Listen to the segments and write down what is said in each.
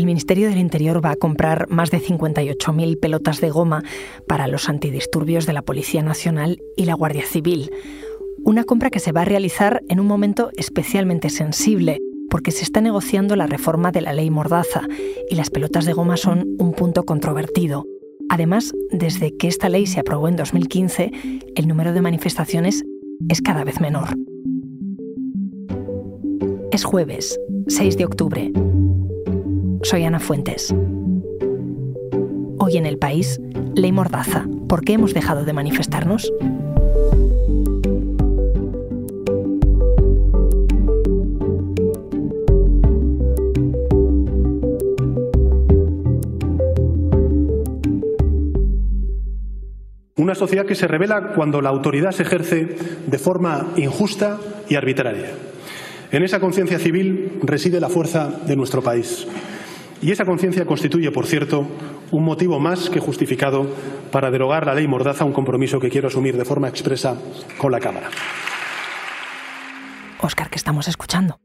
el Ministerio del Interior va a comprar más de 58.000 pelotas de goma para los antidisturbios de la Policía Nacional y la Guardia Civil. Una compra que se va a realizar en un momento especialmente sensible, porque se está negociando la reforma de la ley Mordaza y las pelotas de goma son un punto controvertido. Además, desde que esta ley se aprobó en 2015, el número de manifestaciones es cada vez menor. Es jueves, 6 de octubre. Soy Ana Fuentes. Hoy en el país, ley Mordaza. ¿Por qué hemos dejado de manifestarnos? Una sociedad que se revela cuando la autoridad se ejerce de forma injusta y arbitraria. En esa conciencia civil reside la fuerza de nuestro país. Y esa conciencia constituye, por cierto, un motivo más que justificado para derogar la ley Mordaza, un compromiso que quiero asumir de forma expresa con la Cámara. Oscar, ¿qué estamos escuchando?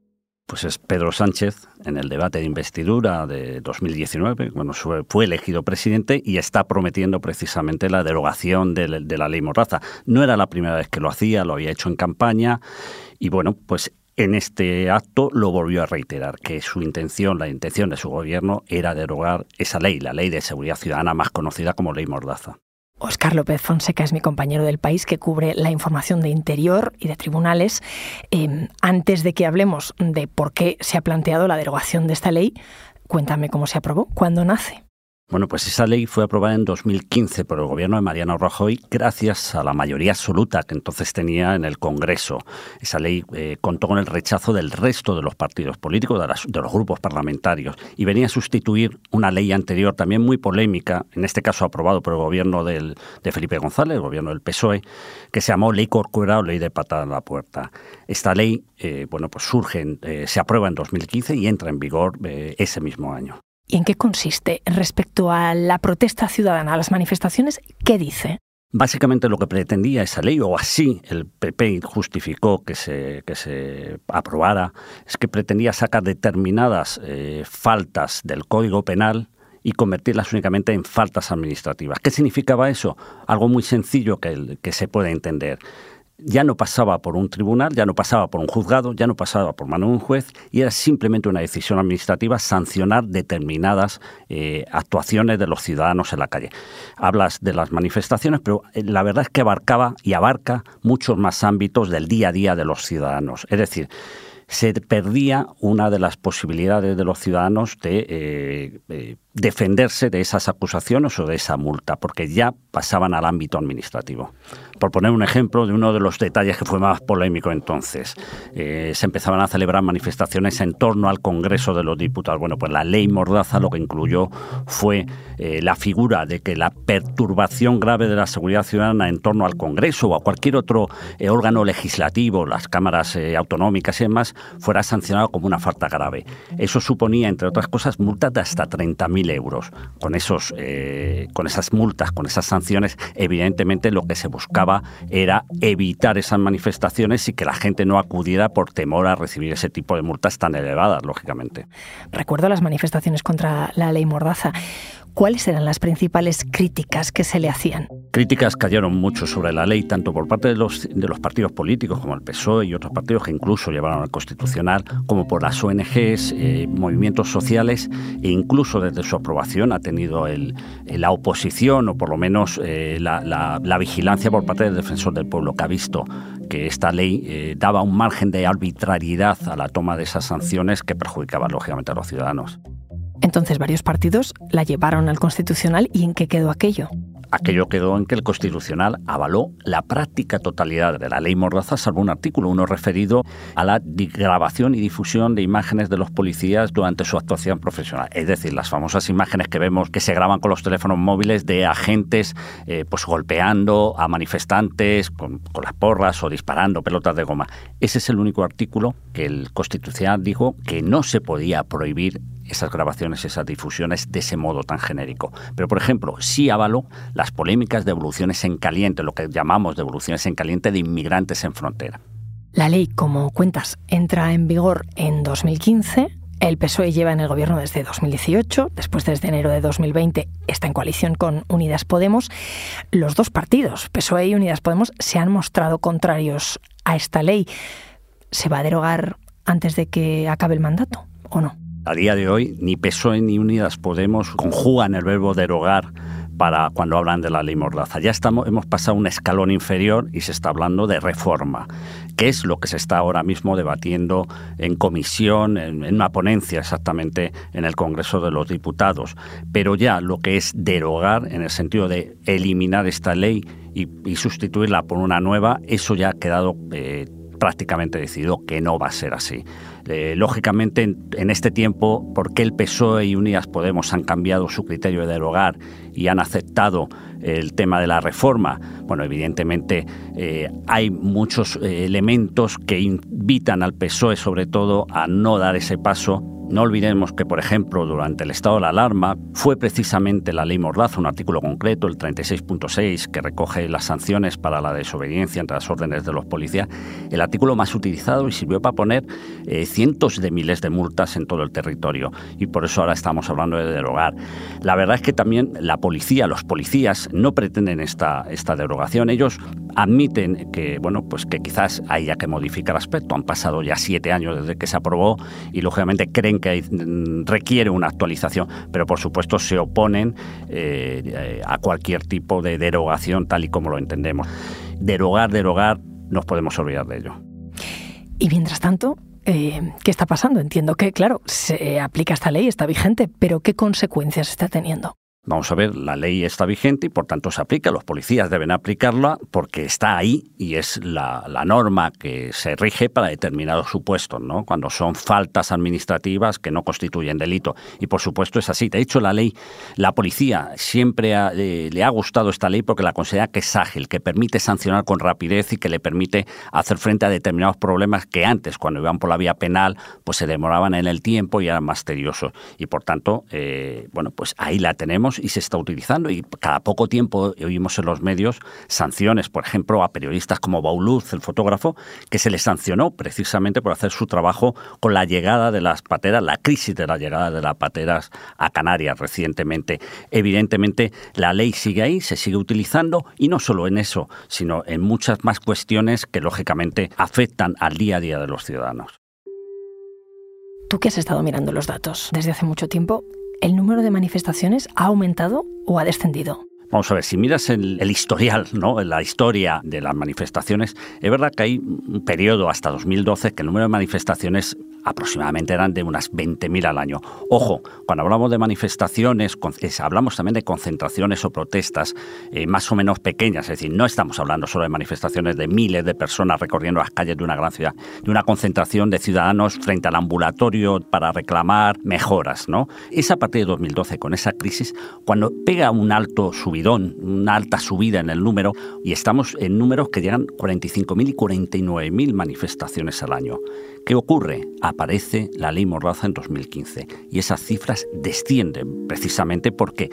pues es Pedro Sánchez en el debate de investidura de 2019, cuando fue elegido presidente y está prometiendo precisamente la derogación de, la ley Morraza. No era la primera vez que lo hacía, lo había hecho en campaña y bueno, pues en este acto lo volvió a reiterar, que su intención, la intención de su gobierno era derogar esa ley, la ley de seguridad ciudadana más conocida como ley Mordaza. Oscar López Fonseca es mi compañero del país que cubre la información de interior y de tribunales. Em, antes de que hablemos de por qué se ha planteado la derogación de esta ley, cuéntame cómo se aprobó, cuándo nace. Bueno, pues esa ley fue aprobada en 2015 por el gobierno de Mariano Rajoy gracias a la mayoría absoluta que entonces tenía en el Congreso. Esa ley eh, contó con el rechazo del resto de los partidos políticos, de, los grupos parlamentarios, y venía a sustituir una ley anterior también muy polémica, en este caso aprobado por el gobierno de Felipe González, el gobierno del PSOE, que se llamó Ley Corcuera o Ley de Patada en la Puerta. Esta ley, eh, bueno, pues surge, eh, se aprueba en 2015 y entra en vigor ese mismo año. ¿Y en qué consiste? Respecto a la protesta ciudadana, a las manifestaciones, ¿qué dice? Básicamente lo que pretendía esa ley, o así el PP justificó que se, que se aprobara, es que pretendía sacar determinadas eh, faltas del Código Penal y convertirlas únicamente en faltas administrativas. ¿Qué significaba eso? Algo muy sencillo que, que se puede entender ya no pasaba por un tribunal, ya no pasaba por un juzgado, ya no pasaba por mano de un juez y era simplemente una decisión administrativa sancionar determinadas eh, actuaciones de los ciudadanos en la calle. Hablas de las manifestaciones, pero eh, la verdad es que abarcaba y abarca muchos más ámbitos del día a día de los ciudadanos. Es decir, se perdía una de las posibilidades de los ciudadanos de eh, defenderse de esas acusaciones o de esa multa, porque ya pasaban al ámbito administrativo. Por poner un ejemplo de uno de los detalles que fue más polémico entonces, eh, se empezaban a celebrar manifestaciones en torno al Congreso de los Diputados. Bueno, pues la ley Mordaza lo que incluyó fue eh, la figura de que la perturbación grave de la seguridad ciudadana en torno al Congreso o a cualquier otro eh, órgano legislativo, las cámaras autonómicas y demás, fuera sancionado como una falta grave. Eso suponía, entre otras cosas, multas de hasta 30.000 euros. Con, esos, con esas multas, con esas sanciones, evidentemente lo que se buscaba era evitar esas manifestaciones y que la gente no acudiera por temor a recibir ese tipo de multas tan elevadas, lógicamente. Recuerdo las manifestaciones contra la ley Mordaza. ¿Cuáles eran las principales críticas que se le hacían? Críticas cayeron mucho sobre la ley, tanto por parte de los, partidos políticos como el PSOE y otros partidos que incluso llevaron al Constitucional, como por las ONGs, eh, movimientos sociales e incluso desde su aprobación ha tenido el, la oposición o por lo menos eh, la, la, vigilancia por parte del defensor del pueblo que ha visto que esta ley eh, daba un margen de arbitrariedad a la toma de esas sanciones que perjudicaban lógicamente a los ciudadanos. Entonces varios partidos la llevaron al Constitucional y ¿en qué quedó aquello? Aquello quedó en que el Constitucional avaló la práctica totalidad de la ley Mordaza, salvo un artículo, uno referido a la grabación y difusión de imágenes de los policías durante su actuación profesional. Es decir, las famosas imágenes que vemos que se graban con los teléfonos móviles de agentes eh, pues golpeando a manifestantes con, con las porras o disparando pelotas de goma. Ese es el único artículo que el Constitucional dijo que no se podía prohibir esas grabaciones, esas difusiones de ese modo tan genérico. Pero, por ejemplo, sí avaló las polémicas de devoluciones en caliente, lo que llamamos devoluciones en caliente de inmigrantes en frontera. La ley, como cuentas, entra en vigor en 2015. El PSOE lleva en el gobierno desde 2018, después desde enero de 2020 está en coalición con Unidas Podemos. Los dos partidos, PSOE y Unidas Podemos, se han mostrado contrarios a esta ley. ¿Se va a derogar antes de que acabe el mandato o no? A día de hoy, ni PSOE ni Unidas Podemos conjugan el verbo derogar para cuando hablan de la ley Mordaza. Ya estamos, hemos pasado un escalón inferior y se está hablando de reforma, que es lo que se está ahora mismo debatiendo en comisión, en, una ponencia exactamente en el Congreso de los Diputados. Pero ya lo que es derogar, en el sentido de eliminar esta ley y, sustituirla por una nueva, eso ya ha quedado eh, prácticamente decidido que no va a ser así. Eh, lógicamente, en, este tiempo, ¿por qué el PSOE y Unidas Podemos han cambiado su criterio de derogar y han aceptado el tema de la reforma? Bueno, evidentemente eh, hay muchos eh, elementos que invitan al PSOE, sobre todo, a no dar ese paso no olvidemos que, por ejemplo, durante el estado de la alarma fue precisamente la ley Mordaza, un artículo concreto, el 36.6, que recoge las sanciones para la desobediencia entre las órdenes de los policías, el artículo más utilizado y sirvió para poner eh, cientos de miles de multas en todo el territorio. Y por eso ahora estamos hablando de derogar. La verdad es que también la policía, los policías, no pretenden esta, esta derogación. Ellos admiten que, bueno, pues que quizás haya que modificar aspecto. Han pasado ya siete años desde que se aprobó y, lógicamente, creen que mm, requiere una actualización, pero por supuesto se oponen eh, a cualquier tipo de derogación tal y como lo entendemos. Derogar, derogar, nos podemos olvidar de ello. Y mientras tanto, eh, ¿qué está pasando? Entiendo que, claro, se aplica esta ley, está vigente, pero ¿qué consecuencias está teniendo? Vamos a ver, la ley está vigente y por tanto se aplica. Los policías deben aplicarla porque está ahí y es la, norma que se rige para determinados supuestos, ¿no? Cuando son faltas administrativas que no constituyen delito. Y por supuesto es así. De hecho, la ley, la policía siempre eh, le ha gustado esta ley porque la considera que es ágil, que permite sancionar con rapidez y que le permite hacer frente a determinados problemas que antes, cuando iban por la vía penal, pues se demoraban en el tiempo y eran más tediosos. Y por tanto, eh, bueno, pues ahí la tenemos y se está utilizando y cada poco tiempo oímos en los medios sanciones, por ejemplo, a periodistas como Bauluz, el fotógrafo, que se le sancionó precisamente por hacer su trabajo con la llegada de las pateras, la crisis de la llegada de las pateras a Canarias recientemente. Evidentemente, la ley sigue ahí, se sigue utilizando y no solo en eso, sino en muchas más cuestiones que lógicamente afectan al día a día de los ciudadanos. Tú que has estado mirando los datos desde hace mucho tiempo, ¿el número de manifestaciones ha aumentado o ha descendido? Vamos a ver, si miras el, el, historial, ¿no? la historia de las manifestaciones, es verdad que hay un periodo hasta 2012 que el número de manifestaciones aproximadamente eran de unas 20.000 al año. Ojo, cuando hablamos de manifestaciones, hablamos también de concentraciones o protestas eh, más o menos pequeñas, es decir, no estamos hablando solo de manifestaciones de miles de personas recorriendo las calles de una gran ciudad, de una concentración de ciudadanos frente al ambulatorio para reclamar mejoras. ¿no? Es a partir de 2012, con esa crisis, cuando pega un alto subidón, una alta subida en el número, y estamos en números que llegan 45.000 y 49.000 manifestaciones al año. ¿Qué ocurre? Aparece la ley Mordaza en 2015 y esas cifras descienden precisamente porque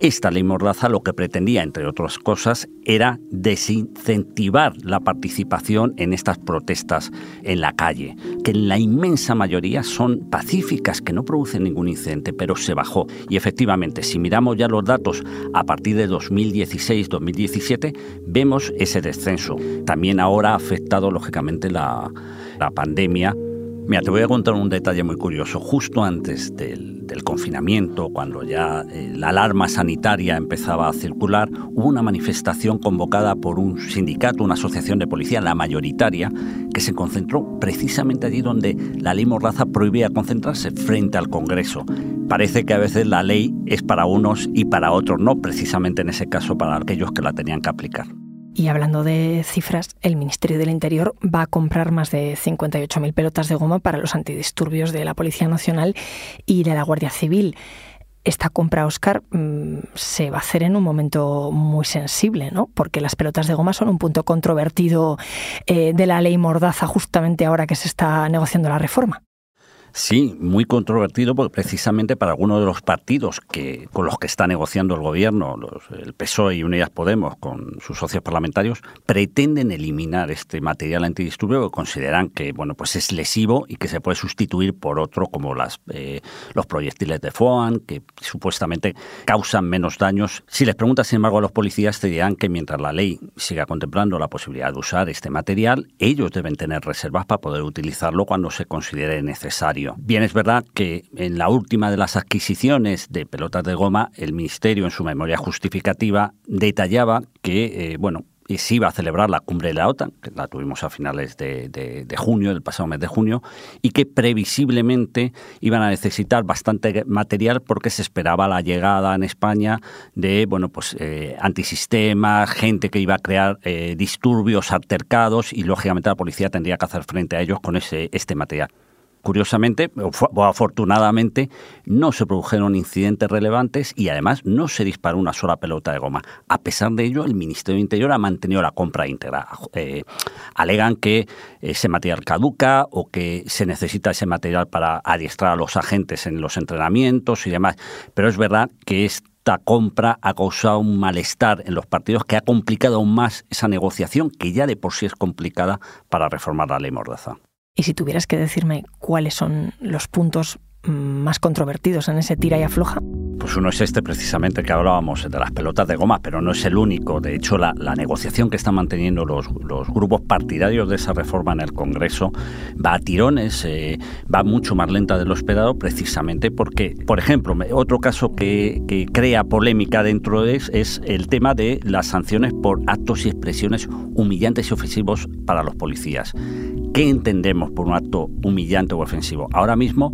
esta ley Mordaza lo que pretendía, entre otras cosas, era desincentivar la participación en estas protestas en la calle, que en la inmensa mayoría son pacíficas, que no producen ningún incidente, pero se bajó. Y efectivamente, si miramos ya los datos a partir de 2016-2017, vemos ese descenso. También ahora ha afectado, lógicamente, la, la pandemia. Mira, te voy a contar un detalle muy curioso. Justo antes del, confinamiento, cuando ya eh, la alarma sanitaria empezaba a circular, hubo una manifestación convocada por un sindicato, una asociación de policía, la mayoritaria, que se concentró precisamente allí donde la ley Mordaza prohibía concentrarse, frente al Congreso. Parece que a veces la ley es para unos y para otros no, precisamente en ese caso para aquellos que la tenían que aplicar. Y hablando de cifras, el Ministerio del Interior va a comprar más de 58.000 pelotas de goma para los antidisturbios de la Policía Nacional y de la Guardia Civil. Esta compra, Oscar, mm, se va a hacer en un momento muy sensible, ¿no? Porque las pelotas de goma son un punto controvertido eh, de la ley Mordaza justamente ahora que se está negociando la reforma. Sí, muy controvertido porque precisamente para algunos de los partidos que con los que está negociando el gobierno, el PSOE y Unidas Podemos con sus socios parlamentarios, pretenden eliminar este material antidisturbio que consideran que bueno pues es lesivo y que se puede sustituir por otro como las eh, los proyectiles de FOAN que supuestamente causan menos daños. Si les preguntas sin embargo a los policías te dirán que mientras la ley siga contemplando la posibilidad de usar este material, ellos deben tener reservas para poder utilizarlo cuando se considere necesario. Bien, es verdad que en la última de las adquisiciones de pelotas de goma, el Ministerio en su memoria justificativa detallaba que, eh, bueno, se iba a celebrar la cumbre de la OTAN, que la tuvimos a finales de, junio, del pasado mes de junio, y que previsiblemente iban a necesitar bastante material porque se esperaba la llegada en España de bueno pues eh, gente que iba a crear eh, disturbios altercados y lógicamente la policía tendría que hacer frente a ellos con ese, este material. Curiosamente, o afortunadamente, no se produjeron incidentes relevantes y además no se disparó una sola pelota de goma. A pesar de ello, el Ministerio de Interior ha mantenido la compra íntegra. Eh, alegan que ese material caduca o que se necesita ese material para adiestrar a los agentes en los entrenamientos y demás. Pero es verdad que esta compra ha causado un malestar en los partidos que ha complicado aún más esa negociación que ya de por sí es complicada para reformar la ley Mordaza. Y si tuvieras que decirme cuáles son los puntos más controvertidos en ese tira y afloja? Pues uno es este precisamente que hablábamos de las pelotas de goma, pero no es el único. De hecho, la, negociación que están manteniendo los, grupos partidarios de esa reforma en el Congreso va a tirones, eh, va mucho más lenta de lo esperado, precisamente porque, por ejemplo, otro caso que, crea polémica dentro de es, es el tema de las sanciones por actos y expresiones humillantes y ofensivos para los policías. ¿Qué entendemos por un acto humillante o ofensivo? Ahora mismo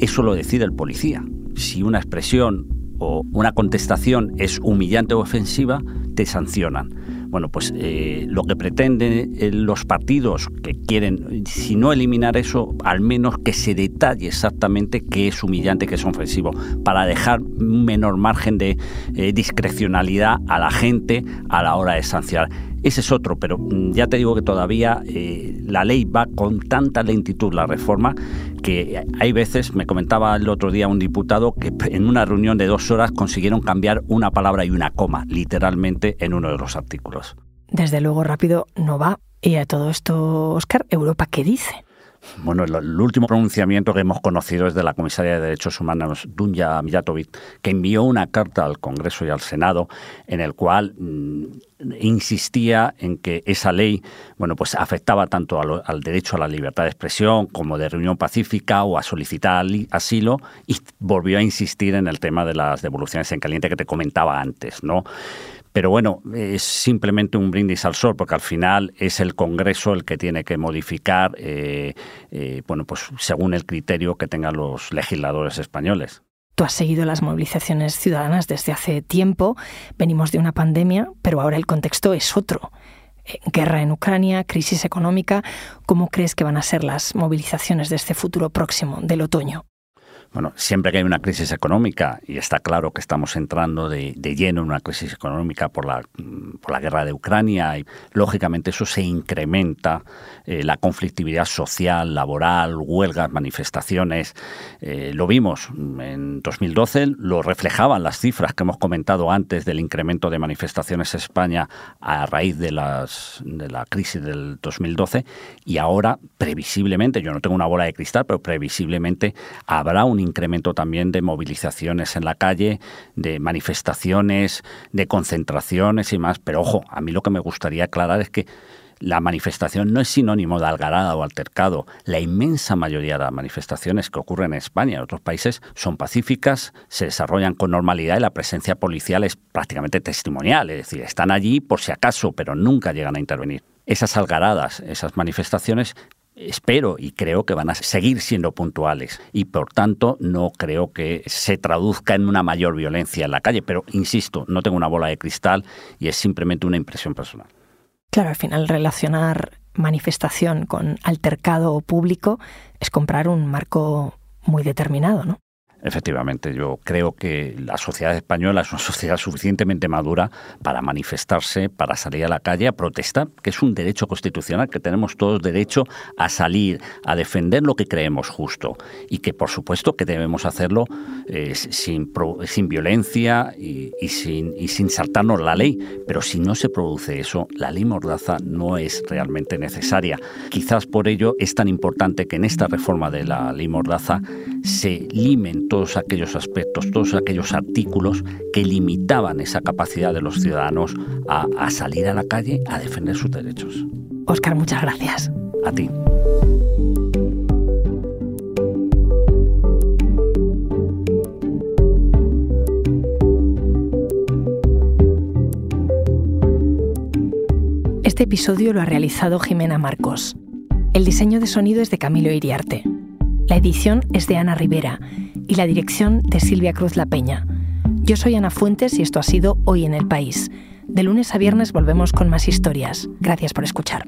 eso lo decide el policía. Si una expresión o una contestación es humillante o ofensiva, te sancionan. Bueno, pues eh, lo que pretenden eh, los partidos que quieren, si no eliminar eso, al menos que se detalle exactamente qué es humillante, qué es ofensivo, para dejar un menor margen de eh, discrecionalidad a la gente a la hora de sancionar. Ese es otro, pero mm, ya te digo que todavía la ley va con tanta lentitud, la reforma, que hay veces, me comentaba el otro día un diputado, que en una reunión de dos horas consiguieron cambiar una palabra y una coma, literalmente, en uno de los artículos. Desde luego rápido no va. Y a todo esto, Oscar, ¿Europa qué dice? Bueno, el, último pronunciamiento que hemos conocido es de la comisaria de Derechos Humanos, Dunja Mijatovic, que envió una carta al Congreso y al Senado en el cual mm, insistía en que esa ley, bueno, pues afectaba tanto al derecho a la libertad de expresión como de reunión pacífica o a solicitar asilo y volvió a insistir en el tema de las devoluciones en caliente que te comentaba antes, ¿no? Pero bueno, es simplemente un brindis al sol, porque al final es el Congreso el que tiene que modificar, eh, eh, bueno, pues según el criterio que tengan los legisladores españoles. Tú has seguido las movilizaciones ciudadanas desde hace tiempo, venimos de una pandemia, pero ahora el contexto es otro. Eh, guerra en Ucrania, crisis económica, ¿cómo crees que van a ser las movilizaciones de este futuro próximo, del otoño? Bueno, siempre que hay una crisis económica, y está claro que estamos entrando de, lleno en una crisis económica por la, por la guerra de Ucrania, y lógicamente eso se incrementa, eh, la conflictividad social, laboral, huelgas, manifestaciones. Eh, lo vimos en 2012, lo reflejaban las cifras que hemos comentado antes del incremento de manifestaciones en España a raíz de, las, de la crisis del 2012, y ahora, previsiblemente, yo no tengo una bola de cristal, pero previsiblemente habrá un incremento también de movilizaciones en la calle, de manifestaciones, de concentraciones y más. Pero ojo, a mí lo que me gustaría aclarar es que la manifestación no es sinónimo de algarada o altercado. La inmensa mayoría de las manifestaciones que ocurren en España y en otros países son pacíficas, se desarrollan con normalidad y la presencia policial es prácticamente testimonial, es decir, están allí por si acaso, pero nunca llegan a intervenir. Esas algaradas, esas manifestaciones espero y creo que van a seguir siendo puntuales y por tanto no creo que se traduzca en una mayor violencia en la calle, pero insisto, no tengo una bola de cristal y es simplemente una impresión personal. Claro, al final relacionar manifestación con altercado público es comprar un marco muy determinado, ¿no? Efectivamente, yo creo que la sociedad española es una sociedad suficientemente madura para manifestarse, para salir a la calle a protestar, que es un derecho constitucional, que tenemos todos derecho a salir, a defender lo que creemos justo y que por supuesto que debemos hacerlo eh, sin, sin violencia y, sin, y sin saltarnos la ley. Pero si no se produce eso, la ley Mordaza no es realmente necesaria. Quizás por ello es tan importante que en esta reforma de la ley Mordaza se limen todos aquellos aspectos, todos aquellos artículos que limitaban esa capacidad de los ciudadanos a, a salir a la calle a defender sus derechos. Oscar, muchas gracias. A ti. Este episodio lo ha realizado Jimena Marcos. El diseño de sonido es de Camilo Iriarte. La edición es de Ana Rivera y la dirección de Silvia Cruz La Peña. Yo soy Ana Fuentes y esto ha sido Hoy en el País. De lunes a viernes volvemos con más historias. Gracias por escuchar.